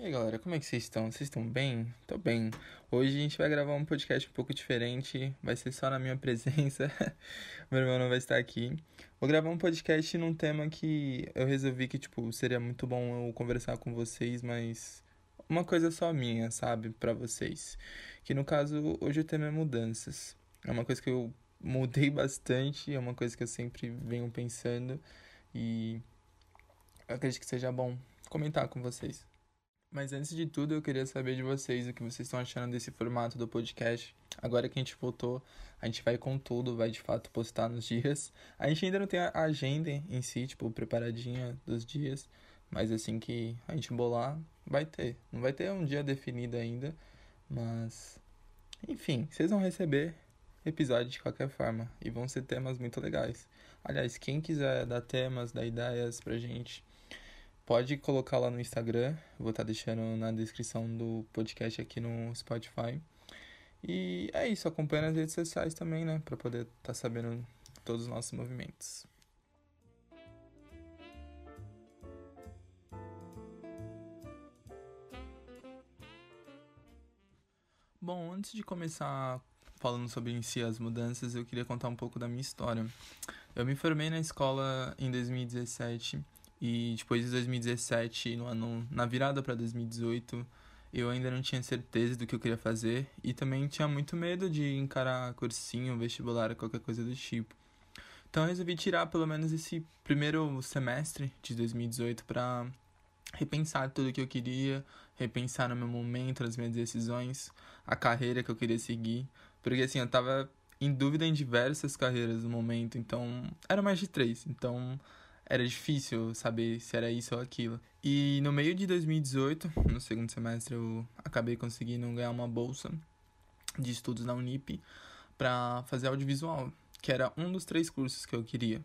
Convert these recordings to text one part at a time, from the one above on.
E aí galera, como é que vocês estão? Vocês estão bem? Tô bem. Hoje a gente vai gravar um podcast um pouco diferente, vai ser só na minha presença. Meu irmão não vai estar aqui. Vou gravar um podcast num tema que eu resolvi que, tipo, seria muito bom eu conversar com vocês, mas uma coisa só minha, sabe, para vocês. Que no caso, hoje o tema é mudanças. É uma coisa que eu mudei bastante, é uma coisa que eu sempre venho pensando e eu acredito que seja bom comentar com vocês. Mas antes de tudo, eu queria saber de vocês o que vocês estão achando desse formato do podcast. Agora que a gente voltou, a gente vai com tudo, vai de fato postar nos dias. A gente ainda não tem a agenda em si, tipo, preparadinha dos dias, mas assim que a gente bolar, vai ter. Não vai ter um dia definido ainda, mas enfim, vocês vão receber episódio de qualquer forma e vão ser temas muito legais. Aliás, quem quiser dar temas, dar ideias pra gente, pode colocar lá no Instagram. Vou estar tá deixando na descrição do podcast aqui no Spotify. E é isso, acompanha nas redes sociais também, né? Pra poder estar tá sabendo todos os nossos movimentos. Bom, antes de começar falando sobre em si as mudanças, eu queria contar um pouco da minha história. Eu me formei na escola em 2017 e depois de 2017, no ano, na virada para 2018, eu ainda não tinha certeza do que eu queria fazer e também tinha muito medo de encarar cursinho, vestibular, qualquer coisa do tipo. Então eu resolvi tirar pelo menos esse primeiro semestre de 2018 para repensar tudo que eu queria, repensar no meu momento, nas minhas decisões, a carreira que eu queria seguir, porque assim, eu tava em dúvida em diversas carreiras no momento, então era mais de três, então era difícil saber se era isso ou aquilo. E no meio de 2018, no segundo semestre, eu acabei conseguindo ganhar uma bolsa de estudos na Unip para fazer audiovisual, que era um dos três cursos que eu queria.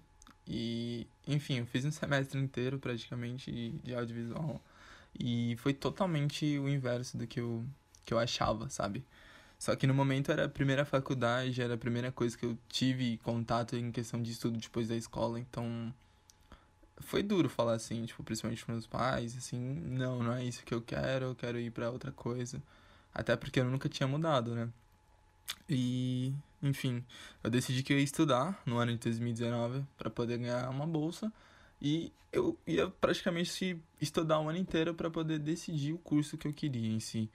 E, enfim, eu fiz um semestre inteiro praticamente de audiovisual e foi totalmente o inverso do que eu, que eu achava, sabe? Só que no momento era a primeira faculdade, era a primeira coisa que eu tive contato em questão de estudo depois da escola, então foi duro falar assim, tipo, principalmente pros meus pais, assim, não, não é isso que eu quero, eu quero ir para outra coisa. Até porque eu nunca tinha mudado, né? E, enfim, eu decidi que eu ia estudar no ano de 2019 para poder ganhar uma bolsa e eu ia praticamente estudar o ano inteiro para poder decidir o curso que eu queria em si.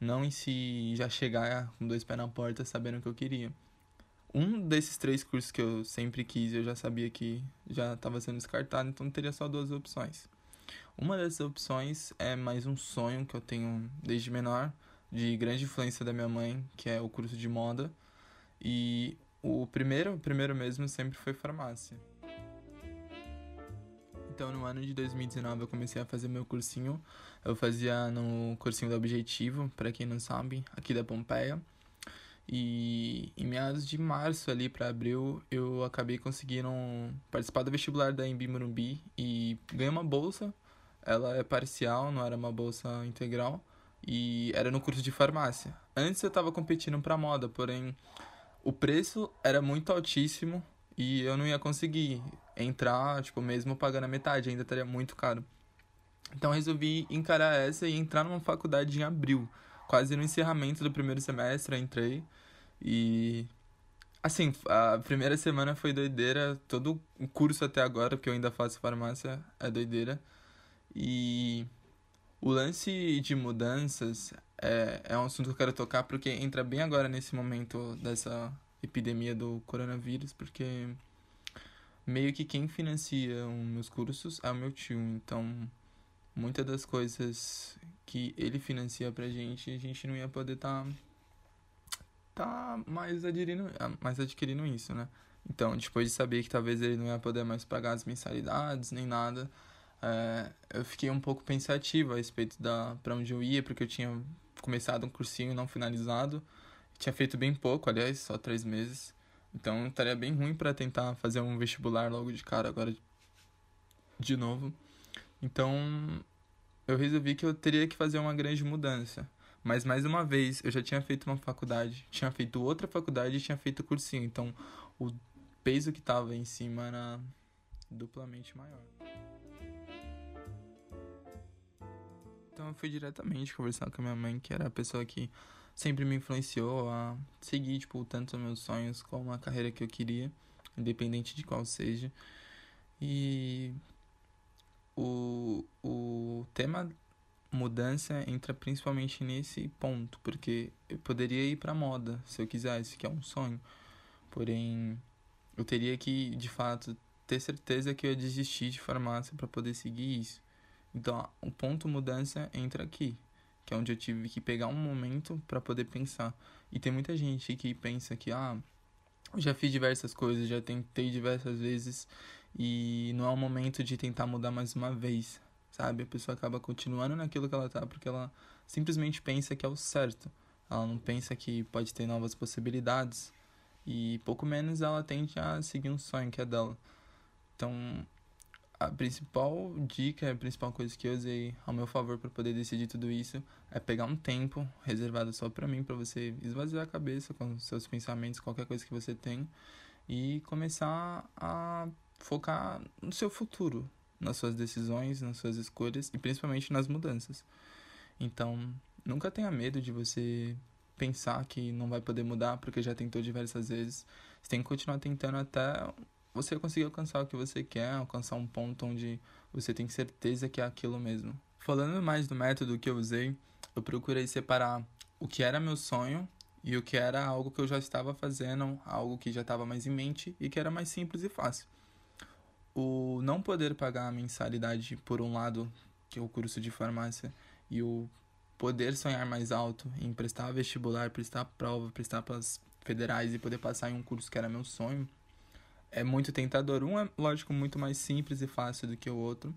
Não em si já chegar com dois pés na porta sabendo o que eu queria um desses três cursos que eu sempre quis, eu já sabia que já estava sendo descartado, então teria só duas opções. Uma dessas opções é mais um sonho que eu tenho desde menor, de grande influência da minha mãe, que é o curso de moda. E o primeiro, o primeiro mesmo sempre foi farmácia. Então, no ano de 2019, eu comecei a fazer meu cursinho. Eu fazia no cursinho do Objetivo, para quem não sabe, aqui da Pompeia. E em meados de março ali para abril, eu acabei conseguindo participar do vestibular da Embi Morumbi e ganhei uma bolsa. Ela é parcial, não era uma bolsa integral e era no curso de farmácia. Antes eu estava competindo para moda, porém o preço era muito altíssimo e eu não ia conseguir entrar, tipo, mesmo pagando a metade, ainda estaria muito caro. Então resolvi encarar essa e entrar numa faculdade em abril quase no encerramento do primeiro semestre, entrei. E assim, a primeira semana foi doideira, todo o curso até agora, porque eu ainda faço farmácia, é doideira. E o lance de mudanças é, é um assunto que eu quero tocar porque entra bem agora nesse momento dessa epidemia do coronavírus, porque meio que quem financia os meus cursos é o meu tio, então muitas das coisas que ele financia pra gente, a gente não ia poder tá tá mais adquirindo, mais adquirindo isso, né? Então, depois de saber que talvez ele não ia poder mais pagar as mensalidades nem nada, é, eu fiquei um pouco pensativo a respeito da para onde eu ia, porque eu tinha começado um cursinho não finalizado, tinha feito bem pouco, aliás, só três meses. Então, estaria bem ruim para tentar fazer um vestibular logo de cara agora de novo. Então, eu resolvi que eu teria que fazer uma grande mudança. Mas mais uma vez, eu já tinha feito uma faculdade, tinha feito outra faculdade e tinha feito cursinho. Então, o peso que estava em cima era duplamente maior. Então, eu fui diretamente conversar com a minha mãe, que era a pessoa que sempre me influenciou a seguir, tipo, tanto meus sonhos como a carreira que eu queria, independente de qual seja. E o, o tema mudança entra principalmente nesse ponto, porque eu poderia ir para moda se eu quisesse, que é um sonho. Porém, eu teria que, de fato, ter certeza que eu ia desistir de farmácia para poder seguir isso. Então, o ponto mudança entra aqui, que é onde eu tive que pegar um momento para poder pensar. E tem muita gente que pensa que, ah, já fiz diversas coisas, já tentei diversas vezes e não é o momento de tentar mudar mais uma vez, sabe? A pessoa acaba continuando naquilo que ela tá porque ela simplesmente pensa que é o certo. Ela não pensa que pode ter novas possibilidades e pouco menos ela tende a seguir um sonho que é dela. Então, a principal dica, a principal coisa que eu usei ao meu favor para poder decidir tudo isso é pegar um tempo reservado só para mim, para você esvaziar a cabeça com seus pensamentos, qualquer coisa que você tem e começar a focar no seu futuro, nas suas decisões, nas suas escolhas e principalmente nas mudanças. Então, nunca tenha medo de você pensar que não vai poder mudar porque já tentou diversas vezes. Você tem que continuar tentando até você conseguir alcançar o que você quer, alcançar um ponto onde você tem certeza que é aquilo mesmo. Falando mais do método que eu usei, eu procurei separar o que era meu sonho e o que era algo que eu já estava fazendo, algo que já estava mais em mente e que era mais simples e fácil. O não poder pagar a mensalidade, por um lado, que é o curso de farmácia, e o poder sonhar mais alto em prestar vestibular, prestar prova, prestar para as federais e poder passar em um curso que era meu sonho, é muito tentador. Um é, lógico, muito mais simples e fácil do que o outro.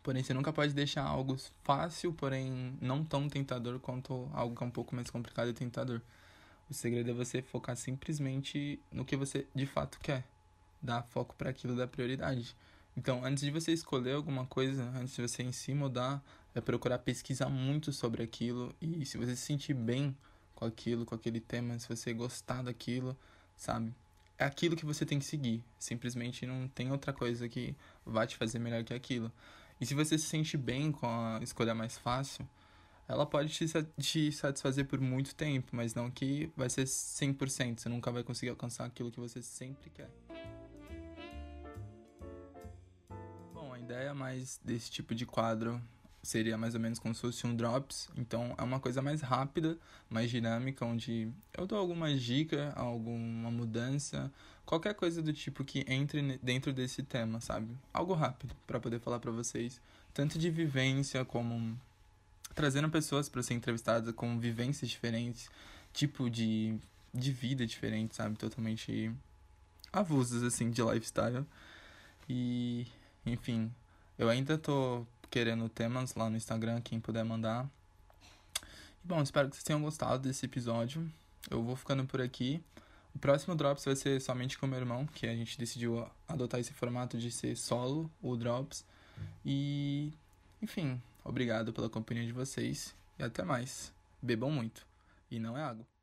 Porém, você nunca pode deixar algo fácil, porém não tão tentador quanto algo que é um pouco mais complicado e tentador. O segredo é você focar simplesmente no que você de fato quer. Dar foco para aquilo da prioridade. Então, antes de você escolher alguma coisa, antes de você em si mudar, é procurar pesquisar muito sobre aquilo e se você se sentir bem com aquilo, com aquele tema, se você gostar daquilo, sabe? é aquilo que você tem que seguir. Simplesmente não tem outra coisa que vai te fazer melhor que aquilo. E se você se sente bem com a escolha mais fácil, ela pode te, te satisfazer por muito tempo, mas não que vai ser 100%. Você nunca vai conseguir alcançar aquilo que você sempre quer. Ideia mais desse tipo de quadro seria mais ou menos como se fosse um drops. Então é uma coisa mais rápida, mais dinâmica, onde eu dou alguma dica, alguma mudança, qualquer coisa do tipo que entre dentro desse tema, sabe? Algo rápido para poder falar para vocês, tanto de vivência como trazendo pessoas para ser entrevistadas com vivências diferentes, tipo de de vida diferente, sabe? Totalmente avulsas assim de lifestyle. E enfim, eu ainda tô querendo temas lá no Instagram, quem puder mandar. E bom, espero que vocês tenham gostado desse episódio. Eu vou ficando por aqui. O próximo Drops vai ser somente com o meu irmão, que a gente decidiu adotar esse formato de ser solo, o Drops. E, enfim, obrigado pela companhia de vocês e até mais. Bebam muito. E não é água.